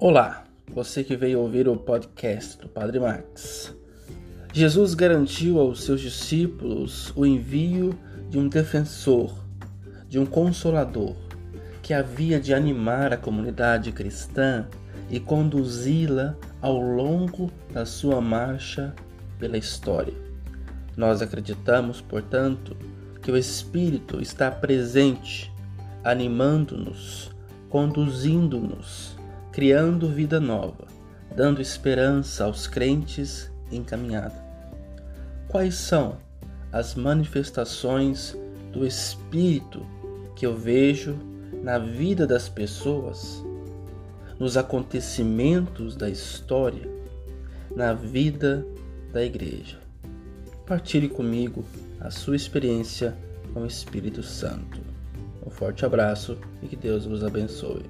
Olá, você que veio ouvir o podcast do Padre Max. Jesus garantiu aos seus discípulos o envio de um defensor, de um consolador, que havia de animar a comunidade cristã e conduzi-la ao longo da sua marcha pela história. Nós acreditamos, portanto, que o Espírito está presente, animando-nos, conduzindo-nos criando vida nova, dando esperança aos crentes em caminhada. Quais são as manifestações do Espírito que eu vejo na vida das pessoas, nos acontecimentos da história, na vida da igreja? Partilhe comigo a sua experiência com o Espírito Santo. Um forte abraço e que Deus vos abençoe.